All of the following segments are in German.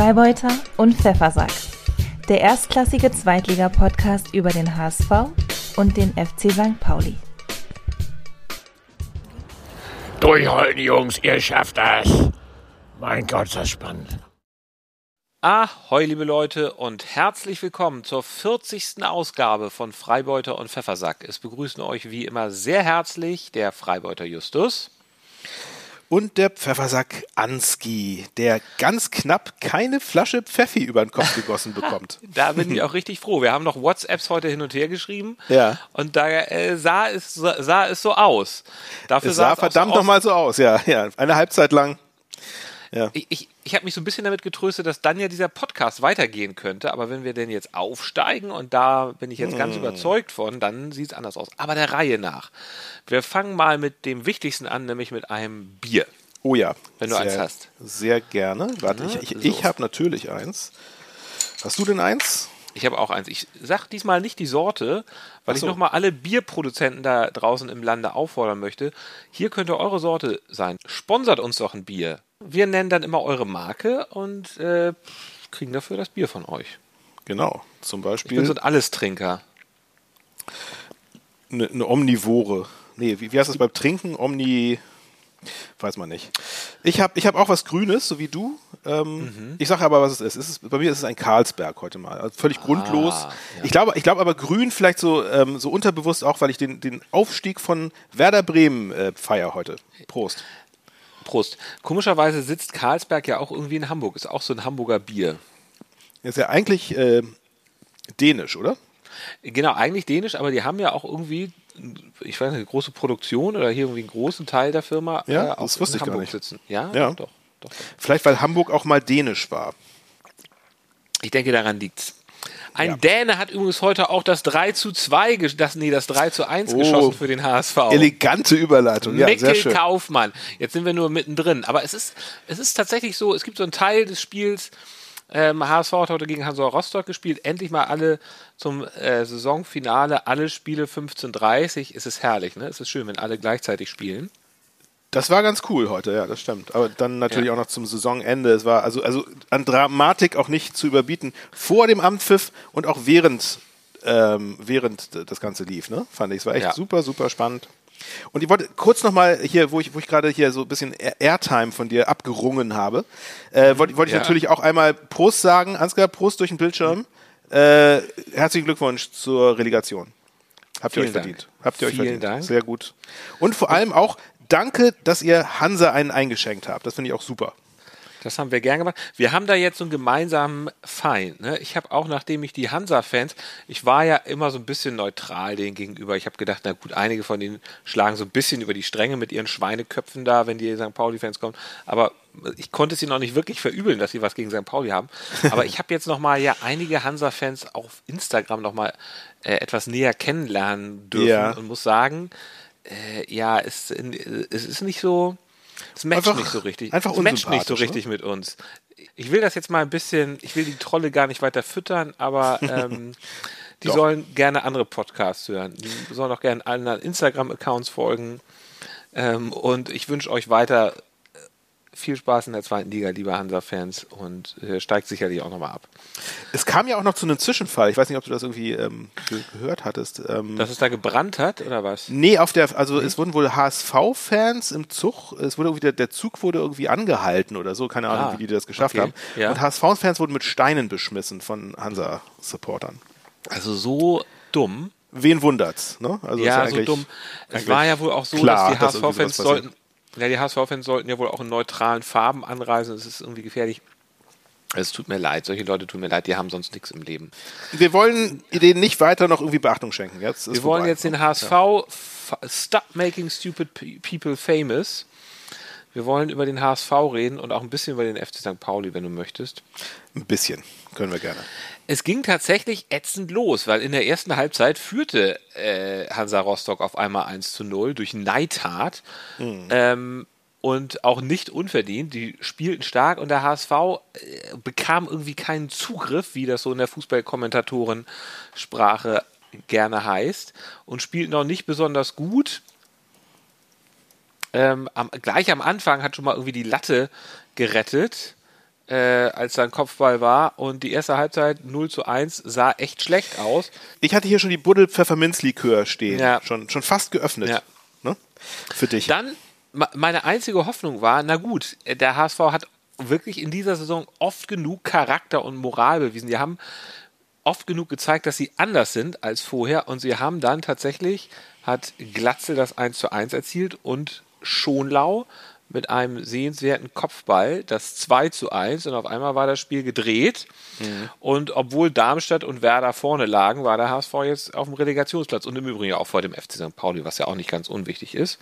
Freibeuter und Pfeffersack. Der erstklassige Zweitliga-Podcast über den HSV und den FC St. Pauli. Durchhalten, Jungs, ihr schafft das. Mein Gott, ist das spannend. Ahoi, liebe Leute, und herzlich willkommen zur 40. Ausgabe von Freibeuter und Pfeffersack. Es begrüßen euch wie immer sehr herzlich der Freibeuter Justus. Und der Pfeffersack Anski, der ganz knapp keine Flasche Pfeffi über den Kopf gegossen bekommt. Da bin ich auch richtig froh. Wir haben noch WhatsApps heute hin und her geschrieben. Ja. Und da äh, sah, es, sah es so aus. Dafür es sah, sah es verdammt so nochmal so aus, ja, ja. Eine Halbzeit lang. Ja. Ich, ich, ich habe mich so ein bisschen damit getröstet, dass dann ja dieser Podcast weitergehen könnte. Aber wenn wir denn jetzt aufsteigen, und da bin ich jetzt ganz Hm. überzeugt von, dann sieht es anders aus. Aber der Reihe nach. Wir fangen mal mit dem Wichtigsten an, nämlich mit einem Bier. Oh ja. Wenn du sehr, eins hast. Sehr gerne. Warte, ich, ich, So. ich habe natürlich eins. Hast du denn eins? Ich habe auch eins. Ich sag diesmal nicht die Sorte, weil Ach ich so. nochmal alle Bierproduzenten da draußen im Lande auffordern möchte. Hier könnte eure Sorte sein. Sponsert uns doch ein Bier. Wir nennen dann immer eure Marke und äh, kriegen dafür das Bier von euch. Genau. Zum Ich bin Beispiel so ein Allestrinker. eine, eine Omnivore. Nee, wie, wie heißt das beim Trinken? Omni. Weiß man nicht. Ich habe ich hab auch was Grünes, so wie du. Ähm, Mhm. Ich sage aber, was es ist. es ist. Bei mir ist es ein Karlsberg heute mal. Also völlig grundlos. Ah, ja. Ich glaube ich glaube aber grün vielleicht so, ähm, so unterbewusst auch, weil ich den, den Aufstieg von Werder Bremen äh, feier heute. Prost. Prost. Komischerweise sitzt Karlsberg ja auch irgendwie in Hamburg. Ist auch so ein Hamburger Bier. Ist ja eigentlich äh, dänisch, oder? Genau, eigentlich dänisch, aber die haben ja auch irgendwie, ich weiß nicht, eine große Produktion oder hier irgendwie einen großen Teil der Firma Ja, äh, das wusste in ich gar Hamburg nicht. sitzen. Ja, Ja. doch. doch, doch. Vielleicht, weil Hamburg auch mal dänisch war. Ich denke, daran liegt's. Ein Ja. Däne hat übrigens heute auch das 3 zu 2, ges- das, nee, das 3 zu 1 Oh. geschossen für den HSV. Elegante Überleitung. Ja, sehr Mikkel schön. Kaufmann. Jetzt sind wir nur mittendrin. Aber es ist, es ist tatsächlich so, es gibt so einen Teil des Spiels, ähm, HSV hat heute gegen Hansa Rostock gespielt. Endlich mal alle zum äh, Saisonfinale, alle Spiele 15:30. Es ist herrlich, ne? Es ist schön, wenn alle gleichzeitig spielen. Das war ganz cool heute, ja, das stimmt. Aber dann natürlich Ja. auch noch zum Saisonende. Es war also, also an Dramatik auch nicht zu überbieten. Vor dem Ampfiff und auch während, ähm, während das Ganze lief, ne? Fand ich. Es war echt Ja. super, super spannend. Und ich wollte kurz nochmal hier, wo ich, wo ich gerade hier so ein bisschen Air- Airtime von dir abgerungen habe, äh, wollte, wollte ich Ja. natürlich auch einmal Prost sagen. Ansgar, Prost durch den Bildschirm. Äh, herzlichen Glückwunsch zur Relegation. Habt ihr Vielen euch Dank. verdient. Habt ihr euch Vielen verdient. Dank. Sehr gut. Und vor allem auch danke, dass ihr Hansa einen eingeschenkt habt. Das finde ich auch super. Das haben wir gern gemacht. Wir haben da jetzt so einen gemeinsamen Feind. Ne? Ich habe auch, nachdem ich die Hansa-Fans, ich war ja immer so ein bisschen neutral denen gegenüber. Ich habe gedacht, na gut, einige von denen schlagen so ein bisschen über die Stränge mit ihren Schweineköpfen da, wenn die St. Pauli-Fans kommen. Aber ich konnte sie noch nicht wirklich verübeln, dass sie was gegen St. Pauli haben. Aber ich habe jetzt noch mal ja einige Hansa-Fans auf Instagram noch mal äh, etwas näher kennenlernen dürfen Ja. und muss sagen, äh, ja, es, es ist nicht so, es matcht Einfach- nicht so richtig. einfach es matcht nicht so unsympathisch, richtig mit uns. Ich will das jetzt mal ein bisschen, ich will die Trolle gar nicht weiter füttern, aber ähm, die Doch. sollen gerne andere Podcasts hören. Die sollen auch gerne anderen Instagram-Accounts folgen. Ähm, und ich wünsche euch weiter viel Spaß in der zweiten Liga, liebe Hansa-Fans, und äh, steigt sicherlich auch nochmal ab. Es kam ja auch noch zu einem Zwischenfall. Ich weiß nicht, ob du das irgendwie ähm, ge gehört hattest. Ähm, Dass es da gebrannt hat, oder was? nee, auf der, also es wurden wohl HSV-Fans im Zug, es wurde irgendwie, der, der Zug wurde irgendwie angehalten oder so, keine Ahnung, Ah, wie die das geschafft okay. haben. Ja. Und HSV-Fans wurden mit Steinen beschmissen von Hansa-Supportern. Also so dumm. Wen wundert's, ne? Also ja, ist so dumm. Es war ja wohl auch so, klar, dass die HSV-Fans sollten, ja, die HSV-Fans sollten ja wohl auch in neutralen Farben anreisen. Das ist irgendwie gefährlich. Es tut mir leid, solche Leute tun mir leid, die haben sonst nichts im Leben. Wir wollen denen nicht weiter noch irgendwie Beachtung schenken. Jetzt ist Wir wollen vorbei. jetzt den HSV f- Stop Making Stupid Pe- People Famous. Wir wollen über den HSV reden und auch ein bisschen über den FC St. Pauli, wenn du möchtest. Ein bisschen. Können wir gerne. Es ging tatsächlich ätzend los, weil in der ersten Halbzeit führte äh, Hansa Rostock auf einmal 1 zu 0 durch Neidtat. Ähm, und auch nicht unverdient. Die spielten stark und der HSV äh, bekam irgendwie keinen Zugriff, wie das so in der Fußballkommentatoren-Sprache gerne heißt, und spielten auch nicht besonders gut. Ähm, am, gleich am Anfang hat schon mal irgendwie die Latte gerettet äh, als da ein Kopfball war. Und die erste Halbzeit 0 zu 1 sah echt schlecht aus. Ich hatte hier schon die Buddel Pfefferminzlikör stehen. Ja. Schon, schon fast geöffnet. Ja. Ne? Für dich. Dann, meine einzige Hoffnung war, na gut, der HSV hat wirklich in dieser Saison oft genug Charakter und Moral bewiesen. Die haben oft genug gezeigt, dass sie anders sind als vorher und sie haben dann tatsächlich, hat Glatzel das 1 zu 1 erzielt und Schonlau mit einem sehenswerten Kopfball das 2 zu 1 und auf einmal war das Spiel gedreht und obwohl Darmstadt und Werder vorne lagen, war der HSV jetzt auf dem Relegationsplatz und im Übrigen auch vor dem FC St. Pauli, was ja auch nicht ganz unwichtig ist.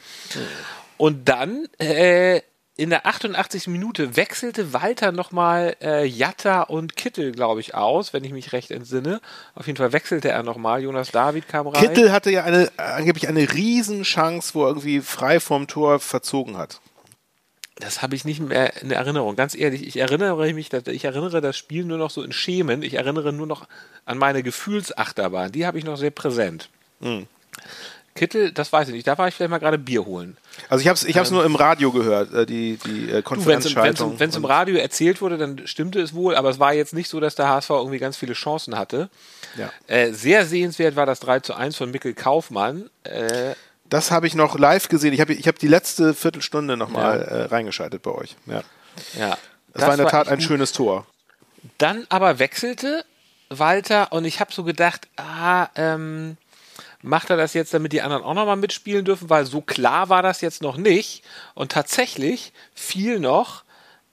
Und dann äh, in der 88. Minute wechselte Walter nochmal äh, Jatta und Kittel, glaube ich, aus, wenn ich mich recht entsinne. Auf jeden Fall wechselte er nochmal. Jonas David kam rein. Kittel hatte ja eine, angeblich eine Riesenchance, wo er irgendwie frei vorm Tor verzogen hat. Das habe ich nicht mehr in Erinnerung. Ganz ehrlich, ich erinnere mich, ich erinnere das Spiel nur noch so in Schemen. Ich erinnere nur noch an meine Gefühlsachterbahn. Die habe ich noch sehr präsent. Kittel, das weiß ich nicht. Da war ich vielleicht mal gerade Bier holen. Also ich habe es ich hab's nur im Radio gehört, äh, die, die äh, Wenn es Konferenzschaltung. im Radio erzählt wurde, dann stimmte es wohl, aber es war jetzt nicht so, dass der HSV irgendwie ganz viele Chancen hatte. Ja. Äh, sehr sehenswert war das 3 zu 1 von Mikkel Kaufmann. Äh, Das habe ich noch live gesehen. Ich habe ich hab die letzte Viertelstunde nochmal äh, reingeschaltet bei euch. Ja. ja. Das, war in der Tat ein gut. schönes Tor. Dann aber wechselte Walter und ich habe so gedacht, ah, ähm, macht er das jetzt, damit die anderen auch nochmal mitspielen dürfen, weil so klar war das jetzt noch nicht. Und tatsächlich fiel noch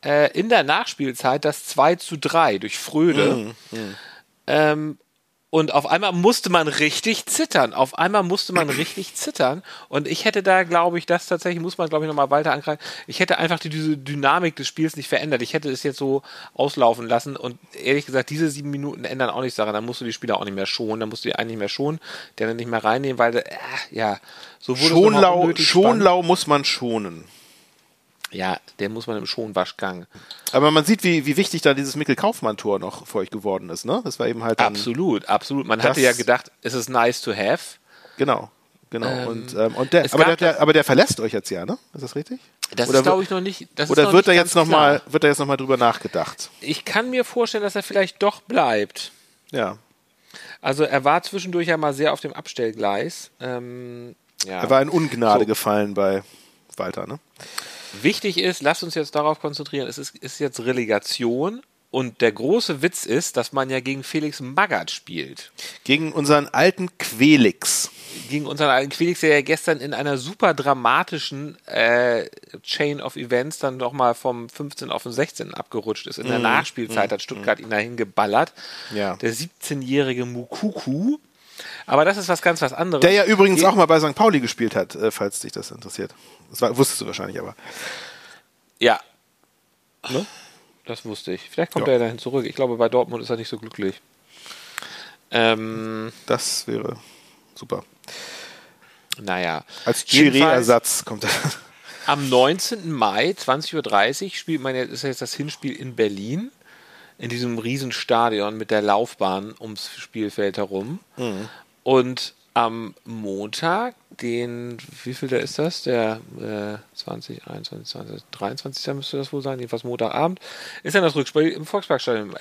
äh, in der Nachspielzeit das 2 zu 3 durch Fröde. Ähm, und auf einmal musste man richtig zittern. Auf einmal musste man richtig zittern. Und ich hätte da, glaube ich, das tatsächlich, muss man, glaube ich, nochmal weiter angreifen. Ich hätte einfach die, diese Dynamik des Spiels nicht verändert. Ich hätte es jetzt so auslaufen lassen. Und ehrlich gesagt, diese sieben Minuten ändern auch nichts daran. Dann musst du die Spieler auch nicht mehr schonen. Dann musst du die einen nicht mehr schonen, die anderen nicht mehr reinnehmen, weil, äh, ja, so wurde Schonlau. Schonlau muss man schonen. Ja, der muss man im Schonwaschgang. Aber man sieht, wie, wie wichtig da dieses Mikkel-Kaufmann-Tor noch für euch geworden ist, ne? Das war eben halt Absolut, absolut. Man hatte ja gedacht, es ist nice to have. Genau, genau. Ähm, und, ähm, und der, aber, der, aber der verlässt euch jetzt ja, ne? Ist das richtig? Das Oder ist, glaube wird- ich, noch nicht. Oder noch wird da nicht jetzt ganz nochmal, klar. wird da jetzt noch mal drüber nachgedacht? Ich kann mir vorstellen, dass er vielleicht doch bleibt. Ja. Also er war zwischendurch ja mal sehr auf dem Abstellgleis. Ähm, ja. Er war in Ungnade So. gefallen bei Walter, ne? Wichtig ist, lasst uns jetzt darauf konzentrieren, es ist, ist jetzt Relegation und der große Witz ist, dass man ja gegen Felix Magath spielt. Gegen unseren alten Quelix. Gegen unseren alten Felix, der ja gestern in einer super dramatischen äh, Chain of Events dann doch mal vom 15 auf den 16 abgerutscht ist. In der Nachspielzeit hat Stuttgart ihn dahin geballert. Ja. Der 17-jährige Mukuku. Aber das ist was ganz was anderes. Der ja übrigens Ge- auch mal bei St. Pauli gespielt hat, äh, falls dich das interessiert. Das war, wusstest du wahrscheinlich aber. Ja. Das wusste ich. Vielleicht kommt Ja. er dahin zurück. Ich glaube, bei Dortmund ist er nicht so glücklich. Ähm, Das wäre super. naja. Als Chiré-Ersatz kommt er. Am 19. Mai, 20.30 Uhr, spielt man jetzt, ist jetzt das Hinspiel in Berlin. In diesem Riesenstadion mit der Laufbahn ums Spielfeld herum. Und am Montag, den, wie viel da ist das? Der äh, 20, 21, 20, 23. müsste das wohl sein, jedenfalls Montagabend, ist dann das Rückspiel im Volksparkstadion.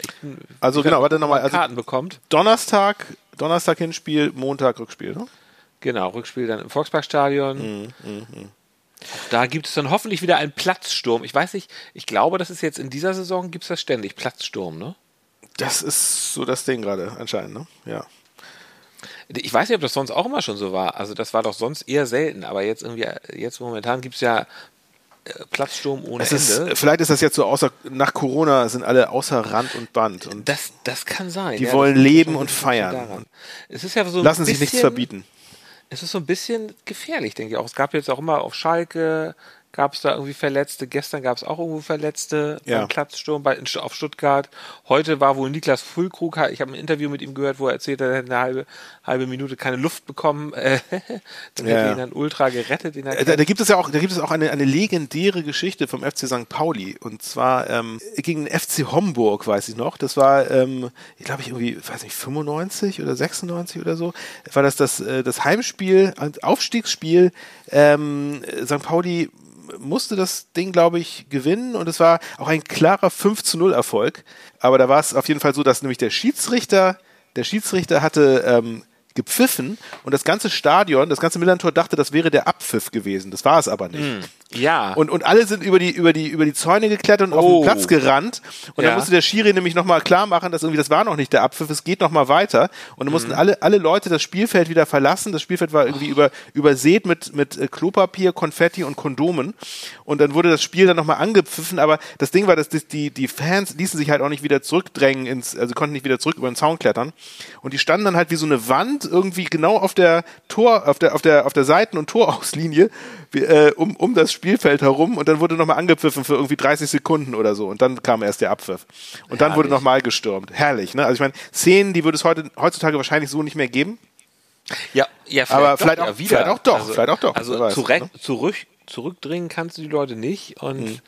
Also genau, warte nicht, ob noch mal, man also- Karten bekommt. Donnerstag, Donnerstag Hinspiel, Montag Rückspiel, ne? Genau, Rückspiel dann im Volksparkstadion. Auch Da gibt es dann hoffentlich wieder einen Platzsturm. Ich weiß nicht, ich glaube, das ist jetzt in dieser Saison gibt es das ständig, Platzsturm, ne? Das ist so das Ding gerade anscheinend, ne? Ja. Ich weiß nicht, ob das sonst auch immer schon so war. Also das war doch sonst eher selten, aber jetzt irgendwie, jetzt momentan gibt es ja äh, Platzsturm ohne Es ist, Ende. vielleicht ist das jetzt so außer, nach Corona sind alle außer Rand und Band und Das, das kann sein. Die ja, wollen leben und feiern. Es ist ja so lassen sich nichts verbieten. Es ist so ein bisschen gefährlich, denke ich auch. Es gab jetzt auch immer auf Schalke, gab es da irgendwie Verletzte. Gestern gab es auch irgendwo Verletzte Ja. beim Platzsturm bei, in, auf Stuttgart. Heute war wohl Niklas Füllkrug, ich habe ein Interview mit ihm gehört, wo er erzählt hat, er hätte eine halbe, halbe Minute keine Luft bekommen. Äh, dann Ja. hätte ihn dann Ultra gerettet. Äh, Da, da gibt es ja auch, da gibt es auch eine, eine legendäre Geschichte vom FC St. Pauli und zwar ähm, gegen den FC Homburg, weiß ich noch. Das war, ähm, ich glaube ich irgendwie, weiß nicht, 95 oder 96 oder so. War das das, äh, das Heimspiel, ein Aufstiegsspiel. Ähm, St. Pauli musste das Ding, glaube ich, gewinnen und es war auch ein klarer 5 zu 0 Erfolg. Aber da war es auf jeden Fall so, dass nämlich der Schiedsrichter, der Schiedsrichter hatte ähm, gepfiffen und das ganze Stadion, das ganze Millantor dachte, das wäre der Abpfiff gewesen. Das war es aber nicht. Hm. Ja. Und, und alle sind über die, über die, über die Zäune geklettert und auf Oh. den Platz gerannt. Und Ja. dann musste der Schiri nämlich nochmal klar machen, dass irgendwie, das war noch nicht der Abpfiff, es geht nochmal weiter. Und dann mussten Mhm. alle, alle Leute das Spielfeld wieder verlassen. Das Spielfeld war irgendwie über, übersät mit, mit äh, Klopapier, Konfetti und Kondomen. Und dann wurde das Spiel dann nochmal angepfiffen. Aber das Ding war, dass das, die, die Fans ließen sich halt auch nicht wieder zurückdrängen ins, also konnten nicht wieder zurück über den Zaun klettern. Und die standen dann halt wie so eine Wand irgendwie genau auf der Tor, auf der, auf der, auf der Seiten- und Torauslinie, äh, um, um das Spielfeld herum. Und dann wurde nochmal angepfiffen für irgendwie 30 Sekunden oder so. Und dann kam erst der Abpfiff. Und dann wurde nochmal gestürmt. Herrlich, ne? Also ich meine, Szenen, die würde es heute, heutzutage wahrscheinlich so nicht mehr geben. Ja, ja Aber doch, vielleicht ja, auch- vielleicht auch doch, vielleicht auch doch, Also weiß, zurück, ne? zurück, zurückdringen kannst du die Leute nicht und Mhm.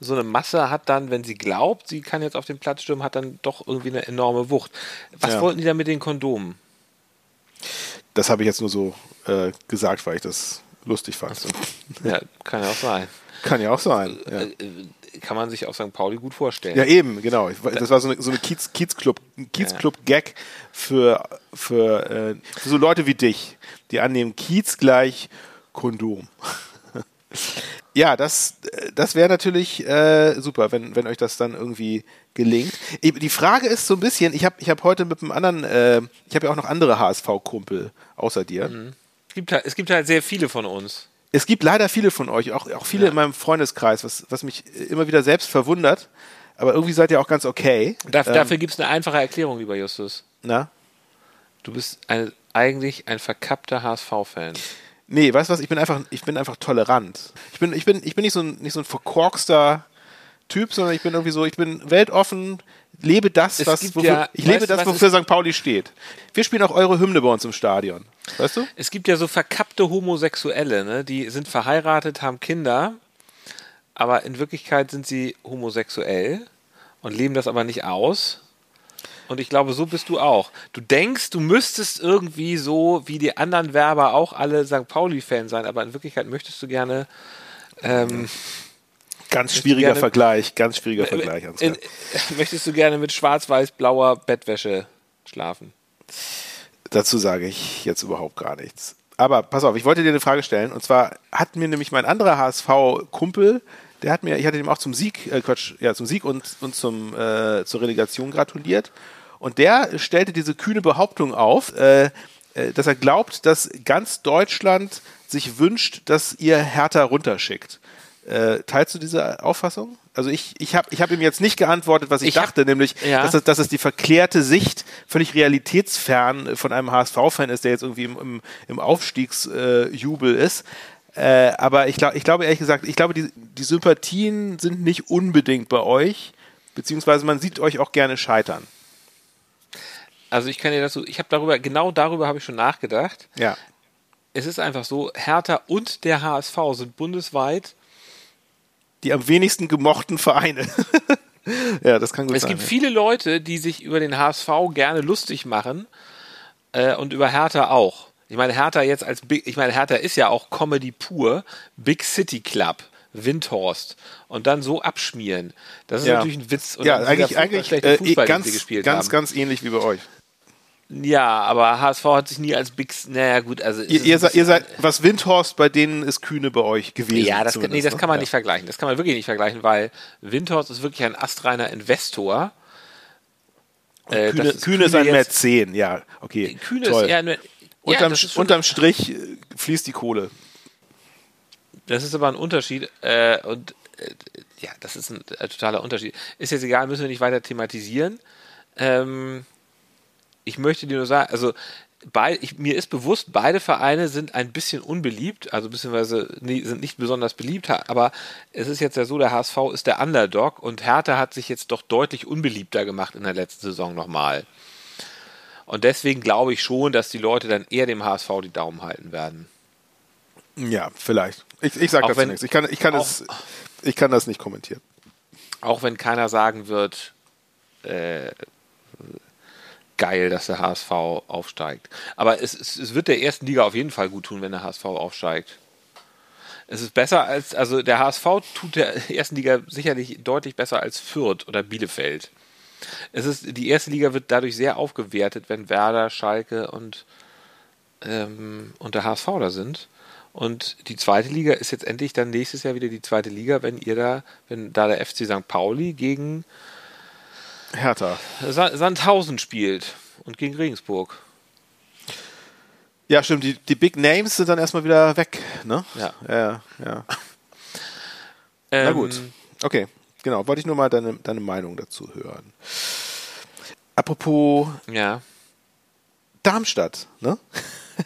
so eine Masse hat dann, wenn sie glaubt, sie kann jetzt auf den Platz stürmen, hat dann doch irgendwie eine enorme Wucht. Was Ja. wollten die da mit den Kondomen? Das habe ich jetzt nur so äh, gesagt, weil ich das lustig fand. Ja, kann ja auch sein. Kann ja auch sein. Ja. Äh, Kann man sich auf St. Pauli gut vorstellen. Ja, eben, genau. Das war so eine, so eine Kiez, Kiezclub, ein Kiezclub-Gag für, für, äh, für so Leute wie dich, die annehmen Kiez gleich Kondom. ja, das, äh, das wäre natürlich äh, super, wenn, wenn euch das dann irgendwie gelingt. Die Frage ist so ein bisschen, ich habe ich hab heute mit einem anderen, äh, ich habe ja auch noch andere HSV-Kumpel außer dir. Es, gibt halt, es gibt halt sehr viele von uns. Es gibt leider viele von euch, auch, auch viele in meinem Freundeskreis, was, was mich immer wieder selbst verwundert. Aber irgendwie seid ihr auch ganz okay. Daf Ähm, Dafür gibt es eine einfache Erklärung, lieber Justus. Na? Du bist ein, eigentlich ein verkappter HSV-Fan. Nee, weißt du was? Ich bin einfach, ich bin einfach tolerant. Ich bin, ich bin, ich bin nicht so ein, nicht so ein verkorkster Typ, sondern ich bin irgendwie so, ich bin weltoffen, lebe das, Es was, wofür, ja- ich lebe weißt das, wofür St. Pauli steht. Wir spielen auch eure Hymne bei uns im Stadion. Weißt du? Es gibt ja so verkappte Homosexuelle, ne? die sind verheiratet, haben Kinder, aber in Wirklichkeit sind sie homosexuell und leben das aber nicht aus. Und ich glaube, so bist du auch. Du denkst, du müsstest irgendwie so wie die anderen Werber auch alle St. Pauli-Fan sein, aber in Wirklichkeit möchtest du gerne ähm, Ganz schwieriger gerne- Vergleich, ganz schwieriger Vergleich. Ansgar. in, möchtest du gerne mit schwarz-weiß-blauer Bettwäsche schlafen. Dazu sage ich jetzt überhaupt gar nichts. Aber pass auf, ich wollte dir eine Frage stellen. Und zwar hat mir nämlich mein anderer HSV-Kumpel, der hat mir, ich hatte ihm auch zum Sieg, äh Quatsch, ja, zum Sieg und, und zum, äh, zur Relegation gratuliert. Und der stellte diese kühne Behauptung auf, äh, äh, dass er glaubt, dass ganz Deutschland sich wünscht, dass ihr Hertha runterschickt. Äh, teilst du diese Auffassung? Also ich, ich habe ich hab ihm jetzt nicht geantwortet, was ich, Ich hab- dachte, nämlich, ja. dass, das, dass es die verklärte Sicht völlig realitätsfern von einem HSV-Fan ist, der jetzt irgendwie im, im, im Aufstiegsjubel ist. Äh, aber ich, glaub, ich glaube ehrlich gesagt, ich glaube, die, die Sympathien sind nicht unbedingt bei euch, beziehungsweise man sieht euch auch gerne scheitern. Also ich kann dir dazu, ich habe darüber, genau darüber habe ich schon nachgedacht. Ja. Es ist einfach so, Hertha und der HSV sind bundesweit Die am wenigsten gemochten Vereine. ja, das kann gut Es sein. gibt ja. viele Leute, die sich über den HSV gerne lustig machen äh, und über Hertha auch. Ich meine, Hertha jetzt als Big, ich meine, Hertha ist ja auch Comedy pur, Big City Club, Windhorst und dann so abschmieren. Das ist Ja. natürlich ein Witz. Und ja, eigentlich, eigentlich äh, ganz, ganz, ganz ähnlich wie bei euch. Ja, aber HSV hat sich nie als Big, naja gut, also Ihr, ist ihr, ein seid, ihr seid, was Windhorst bei denen ist Kühne bei euch gewesen. Ja, das, kann- nee, das ne? kann man Ja. nicht vergleichen. Das kann man wirklich nicht vergleichen, weil Windhorst ist wirklich ein astreiner Investor. Äh, Kühne, das Kühne ist ein Mäzen, ja, okay. Kühne toll. ist eher eine, unterm, ja, ist, unterm Strich äh, fließt die Kohle. das ist aber ein Unterschied äh, und äh, ja, das ist ein totaler Unterschied. Ist jetzt egal, müssen wir nicht weiter thematisieren. Ähm, ich möchte dir nur sagen, also bei, ich, mir ist bewusst, beide Vereine sind ein bisschen unbeliebt, also beziehungsweise nie, sind nicht besonders beliebt, aber es ist jetzt ja so, der HSV ist der Underdog und Hertha hat sich jetzt doch deutlich unbeliebter gemacht in der letzten Saison nochmal. Und deswegen glaube ich schon, dass die Leute dann eher dem HSV die Daumen halten werden. Ja, vielleicht. Ich, ich sage dazu nichts. Ich kann, ich, kann auch- das, ich kann das nicht kommentieren. Auch wenn keiner sagen wird, äh, geil, dass der HSV aufsteigt. Aber es, es, es wird der ersten Liga auf jeden Fall gut tun, wenn der HSV aufsteigt. Es ist besser als, also der HSV tut der ersten Liga sicherlich deutlich besser als Fürth oder Bielefeld. Es ist, die erste Liga wird dadurch sehr aufgewertet, wenn Werder, Schalke und, ähm, und der HSV da sind. Und die zweite Liga ist jetzt endlich dann nächstes Jahr wieder die zweite Liga, wenn ihr da, wenn da der FC St. Pauli gegen Hertha. Sa- Sandhausen spielt und gegen Regensburg. Ja, stimmt. Die, die Big Names sind dann erstmal wieder weg, ne? Ja. Ja, ja. Ähm, Na gut. Okay, genau. Wollte ich nur mal deine, deine Meinung dazu hören. Apropos Ja, Darmstadt, ne?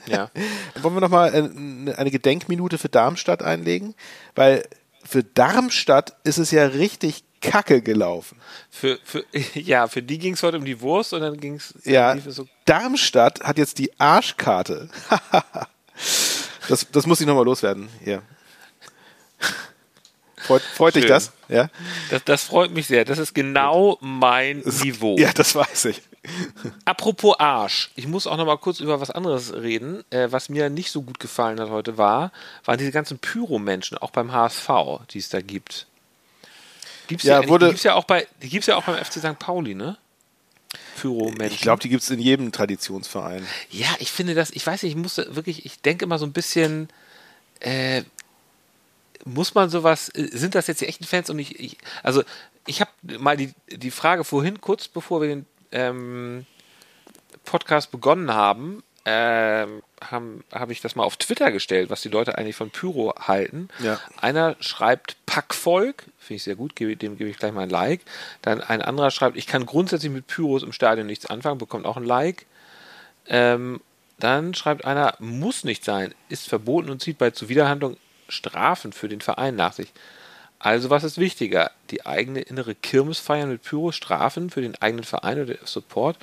ja. Wollen wir nochmal eine, eine Gedenkminute für Darmstadt einlegen? Weil für Darmstadt ist es ja richtig kacke gelaufen. Für, für, ja, für die ging es heute um die Wurst und dann ging es Ja, so Darmstadt hat jetzt die Arschkarte. das, das muss ich nochmal loswerden. Hier. Freut, freut dich das? Ja? Das, das freut mich sehr. Das ist genau mein Das- Niveau. Ja, das weiß ich. Apropos Arsch. Ich muss auch noch mal kurz über was anderes reden. Äh, was mir nicht so gut gefallen hat heute war, waren diese ganzen Pyro-Menschen, auch beim HSV, die es da gibt. Gibt's Ja, ja, wurde- die gibt's ja auch bei, die gibt's ja auch beim FC St. Pauli, ne? Pyro-Menschen. Ich glaube, die gibt es in jedem Traditionsverein. Ja, ich finde das, ich weiß nicht, ich musste wirklich, ich denke immer so ein bisschen, äh, muss man sowas, äh, sind das jetzt die echten Fans und ich, ich also ich habe mal die, die Frage vorhin, kurz bevor wir den ähm, Podcast begonnen haben, ähm, habe hab ich das mal auf Twitter gestellt, was die Leute eigentlich von Pyro halten. Ja. Einer schreibt Packvolk, finde ich sehr gut, gebe, dem gebe ich gleich mal ein Like. Dann ein anderer schreibt, ich kann grundsätzlich mit Pyros im Stadion nichts anfangen, bekommt auch ein Like. Ähm, dann schreibt einer, muss nicht sein, ist verboten und zieht bei Zuwiderhandlung Strafen für den Verein nach sich. Also was ist wichtiger? Die eigene innere Kirmes feiern mit Pyro, Strafen für den eigenen Verein oder Support?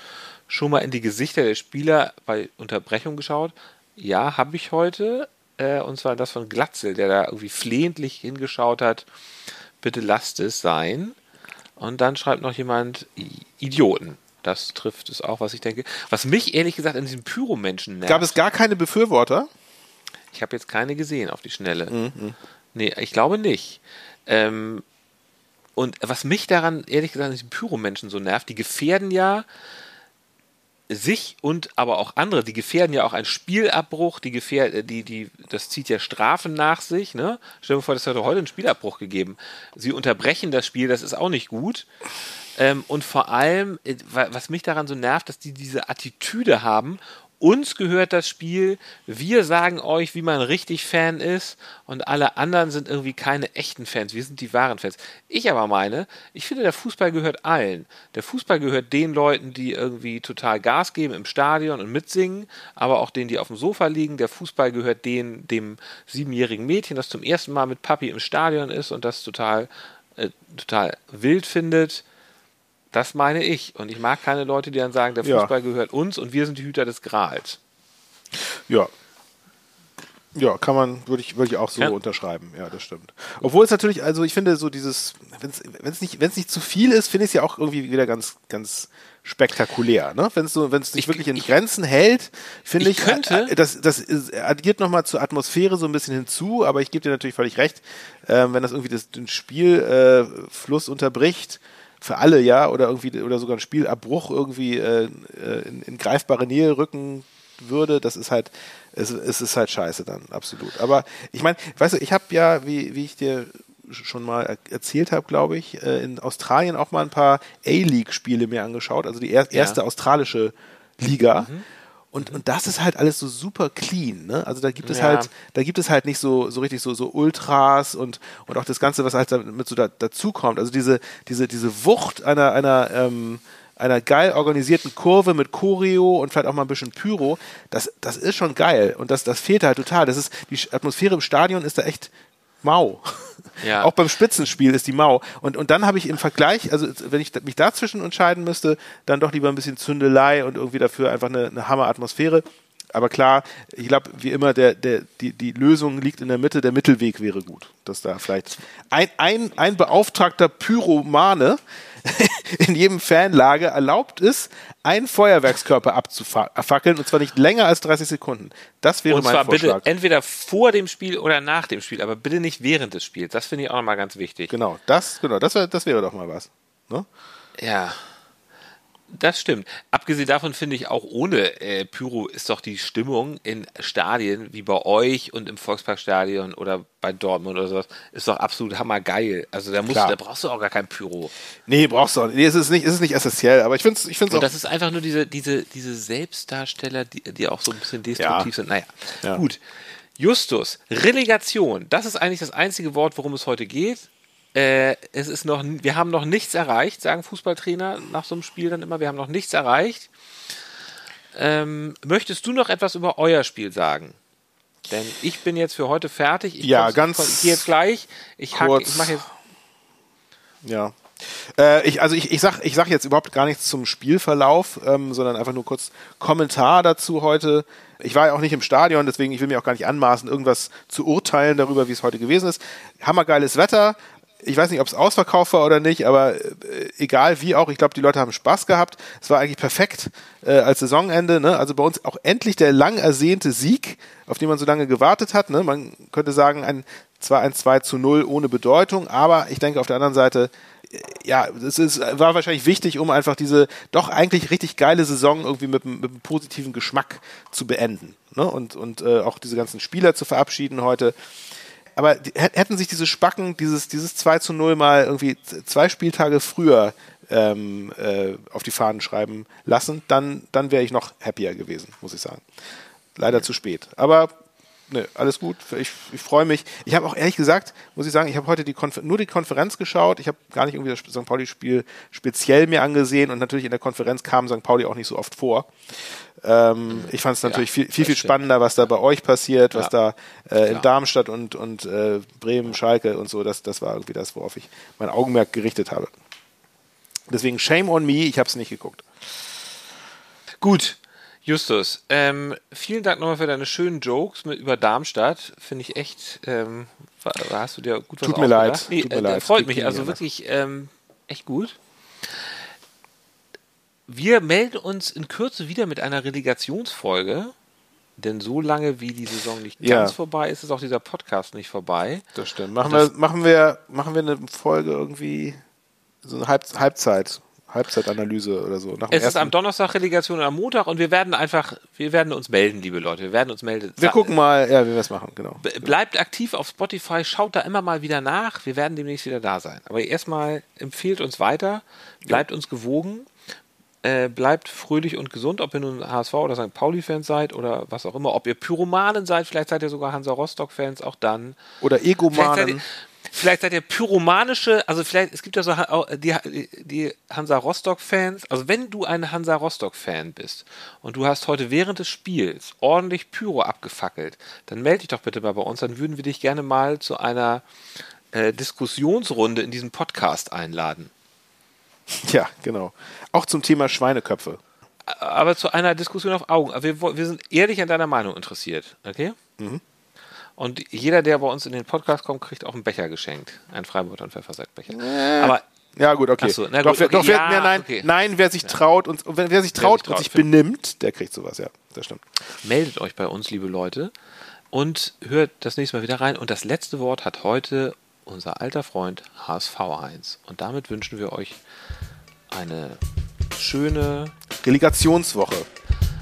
Schon mal in die Gesichter der Spieler bei Unterbrechung geschaut? Ja, habe ich heute. Äh, und zwar das von Glatzel, der da irgendwie flehentlich hingeschaut hat. Bitte lasst es sein. Und dann schreibt noch jemand Idioten. Das trifft es auch, was ich denke. Was mich ehrlich gesagt an diesem Pyro-Menschen nervt. Gab es gar keine Befürworter? Ich habe jetzt keine gesehen auf die Schnelle. Nee, ich glaube nicht. Ähm, und was mich daran, ehrlich gesagt, an diesen Pyromenschen so nervt, die gefährden ja sich und aber auch andere, die gefährden ja auch einen Spielabbruch, die gefährden, die, die, das zieht ja Strafen nach sich, ne? Stell dir vor, das hat heute einen Spielabbruch gegeben. Sie unterbrechen das Spiel, das ist auch nicht gut. Ähm, und vor allem, äh, wa- was mich daran so nervt, dass die diese Attitüde haben. Uns gehört das Spiel. Wir sagen euch, wie man richtig Fan ist. Und alle anderen sind irgendwie keine echten Fans. Wir sind die wahren Fans. Ich aber meine, ich finde, der Fußball gehört allen. Der Fußball gehört den Leuten, die irgendwie total Gas geben im Stadion und mitsingen, aber auch denen, die auf dem Sofa liegen. Der Fußball gehört denen, dem siebenjährigen Mädchen, das zum ersten Mal mit Papi im Stadion ist und das total, äh, total wild findet. Das meine ich. Und ich mag keine Leute, die dann sagen, der Ja. Fußball gehört uns und wir sind die Hüter des Grals. Ja. Ja, kann man, würde ich, würde ich auch so Ja. unterschreiben. Ja, das stimmt. Obwohl es natürlich, also ich finde so dieses, wenn es nicht, wenn es nicht zu viel ist, finde ich es ja auch irgendwie wieder ganz, ganz spektakulär. Ne? Wenn es so, wenn es sich Ich- wirklich in ich- Grenzen hält, finde ich, Ich könnte- äh, das, das addiert nochmal zur Atmosphäre so ein bisschen hinzu, aber ich gebe dir natürlich völlig recht, ähm, wenn das irgendwie das, den Spielfluss äh, unterbricht, für alle, ja, oder irgendwie, oder sogar ein Spielabbruch irgendwie äh, äh, in, in greifbare Nähe rücken würde, das ist halt, es, es ist halt scheiße dann, absolut. Aber ich meine, weißt du, ich habe ja, wie, wie ich dir schon mal er erzählt habe, glaube ich, äh, in Australien auch mal ein paar A-League-Spiele mir angeschaut, also die er erste australische Liga. Und, und das ist halt alles so super clean, ne? Also da gibt es Ja. halt, da gibt es halt nicht so, so richtig so, so Ultras und, und auch das Ganze, was halt damit so da, dazukommt. Also diese, diese, diese Wucht einer, einer, ähm, einer geil organisierten Kurve mit Choreo und vielleicht auch mal ein bisschen Pyro, das, das ist schon geil. Und das, das fehlt halt total. Das ist, die Atmosphäre im Stadion ist da echt mau. Ja. Auch beim Spitzenspiel ist die mau. Und, und dann habe ich im Vergleich, also wenn ich mich dazwischen entscheiden müsste, dann doch lieber ein bisschen Zündelei und irgendwie dafür einfach eine, eine Hammer-Atmosphäre. Aber klar, ich glaube, wie immer, der, der, die, die Lösung liegt in der Mitte, der Mittelweg wäre gut. Dass da vielleicht ein, ein, ein beauftragter Pyromane in jedem Fanlager erlaubt ist, einen Feuerwerkskörper abzufackeln und zwar nicht länger als 30 Sekunden. Das wäre und mein zwar Vorschlag. bitte entweder vor dem Spiel oder nach dem Spiel, aber bitte nicht während des Spiels. Das finde ich auch nochmal ganz wichtig. Genau, das, genau, das, wär, das wäre doch mal was. Ne? Ja. Das stimmt. Abgesehen davon finde ich auch ohne äh, Pyro ist doch die Stimmung in Stadien wie bei euch und im Volksparkstadion oder bei Dortmund oder sowas ist doch absolut hammergeil. Also da musst da brauchst du auch gar kein Pyro. Nee, brauchst du auch nicht. Nee, es ist nicht, es ist nicht essentiell, aber ich finde es ich find's Und auch. das ist einfach nur diese, diese, diese Selbstdarsteller, die, die auch so ein bisschen destruktiv Ja. sind. Naja, Ja. gut. Justus, Relegation, das ist eigentlich das einzige Wort, worum es heute geht. Äh, es ist noch, wir haben noch nichts erreicht, sagen Fußballtrainer nach so einem Spiel dann immer, wir haben noch nichts erreicht. Ähm, möchtest du noch etwas über euer Spiel sagen? Denn ich bin jetzt für heute fertig. Ich Ja, ganz Ich gehe jetzt gleich. Ich, hack, kurz. ich mache jetzt. Ja. Äh, ich, also ich, ich sag, ich sag jetzt überhaupt gar nichts zum Spielverlauf, ähm, sondern einfach nur kurz Kommentar dazu heute. Ich war ja auch nicht im Stadion, deswegen ich will mir auch gar nicht anmaßen, irgendwas zu urteilen darüber, wie es heute gewesen ist. Hammergeiles Wetter. Ich weiß nicht, ob es ausverkauft war oder nicht, aber äh, egal wie auch, ich glaube, die Leute haben Spaß gehabt. Es war eigentlich perfekt äh, als Saisonende. Ne? Also bei uns auch endlich der lang ersehnte Sieg, auf den man so lange gewartet hat. Ne? Man könnte sagen, ein zwar ein 2 zu 0 ohne Bedeutung, aber ich denke auf der anderen Seite, äh, ja, es ist, war wahrscheinlich wichtig, um einfach diese doch eigentlich richtig geile Saison irgendwie mit, mit einem positiven Geschmack zu beenden. Ne? Und, und äh, auch diese ganzen Spieler zu verabschieden heute. Aber hätten sich diese Spacken, dieses, dieses 2 zu 0 mal irgendwie zwei Spieltage früher ähm, äh, auf die Fahnen schreiben lassen, dann, dann wäre ich noch happier gewesen, muss ich sagen. Leider zu spät. Aber ne, alles gut. Ich, ich freue mich. Ich habe auch ehrlich gesagt, muss ich sagen, ich habe heute die Konfer nur die Konferenz geschaut. Ich habe gar nicht irgendwie das St. Pauli-Spiel speziell mir angesehen und natürlich in der Konferenz kam St. Pauli auch nicht so oft vor. Ähm, ich fand es natürlich viel, viel, viel stimmt. spannender, was da bei euch passiert, was Ja. da äh, in. Darmstadt und, und äh, Bremen, Schalke und so. Das, das war irgendwie das, worauf ich mein Augenmerk gerichtet habe. Deswegen shame on me, ich habe es nicht geguckt. Gut, Justus, ähm, vielen Dank nochmal für deine schönen Jokes mit, über Darmstadt. Finde ich echt, ähm, war, hast du dir gut was Tut mir leid? Nee, tut mir äh, leid. Freut mich, also wirklich ähm, echt gut. Wir melden uns in Kürze wieder mit einer Relegationsfolge. Denn so lange wie die Saison nicht Ja. ganz vorbei ist, ist auch dieser Podcast nicht vorbei. Das stimmt. Machen, Das- wir, machen, wir, machen wir eine Folge irgendwie, so eine Halb, Halbzeit, Halbzeitanalyse oder so. Es ist am Donnerstag Relegation und am Montag und wir werden einfach, wir werden uns melden, liebe Leute. Wir werden uns melden. wir gucken mal, ja, wie wir es machen, genau. Bleibt aktiv auf Spotify, schaut da immer mal wieder nach. Wir werden demnächst wieder da sein. Aber erstmal empfiehlt uns weiter, bleibt uns gewogen, äh, bleibt fröhlich und gesund, ob ihr nun HSV oder St. Pauli-Fans seid oder was auch immer. Ob ihr Pyromanen seid, vielleicht seid ihr sogar Hansa Rostock-Fans, auch dann. Oder Egomanen. vielleicht seid ihr pyromanische, also vielleicht, es gibt ja so die, die Hansa Rostock-Fans. Also wenn du ein Hansa Rostock-Fan bist und du hast heute während des Spiels ordentlich Pyro abgefackelt, dann melde dich doch bitte mal bei uns, dann würden wir dich gerne mal zu einer äh, Diskussionsrunde in diesem Podcast einladen. Ja, genau. Auch zum Thema Schweineköpfe. Aber zu einer Diskussion auf Augen. Wir, wir sind ehrlich an deiner Meinung interessiert, okay? Mhm. Und jeder, der bei uns in den Podcast kommt, kriegt auch einen Becher geschenkt. Einen Freiburg und Pfeffersackbecher. Aber Ja, gut, okay. So, na doch, gut, wer, okay, doch wer, ja, wer, nein, okay. nein, wer sich traut und, und wer sich traut sich und traut, sich für- benimmt, der kriegt sowas, ja. Das stimmt. meldet euch bei uns, liebe Leute, und hört das nächste Mal wieder rein. Und das letzte Wort hat heute unser alter Freund HSV 1. Und damit wünschen wir euch eine schöne, Relegationswoche.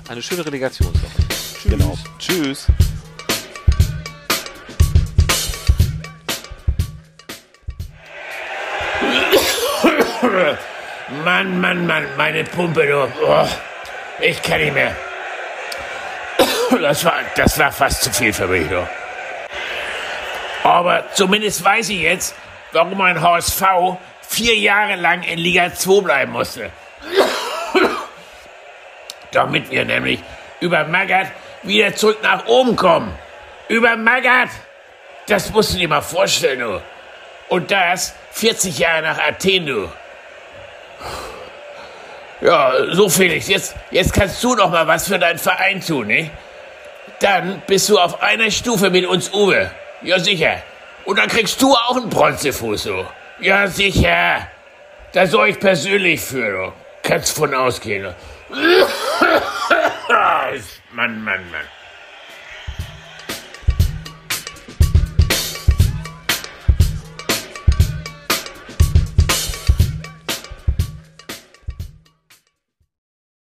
eine schöne Relegationswoche. Tschüss. Genau. Tschüss. Mann, Mann, Mann, meine Pumpe, du. Oh, ich kann nicht mehr. Das war, das war fast zu viel für mich, du. Aber zumindest weiß ich jetzt, warum ein HSV vier Jahre lang in Liga 2 bleiben musste. Damit wir nämlich über Magath wieder zurück nach oben kommen. Über Magath! Das musst du dir mal vorstellen, du. Und das 40 Jahre nach Athen, du. Ja, so Felix, jetzt, jetzt kannst du noch mal was für deinen Verein tun, ne? dann bist du auf einer Stufe mit uns Uwe. Ja, sicher. Und dann kriegst du auch einen Bronzefuß, so. Ja, sicher. Da soll ich persönlich für, du. Kannst von ausgehen. Mann, Mann, Mann.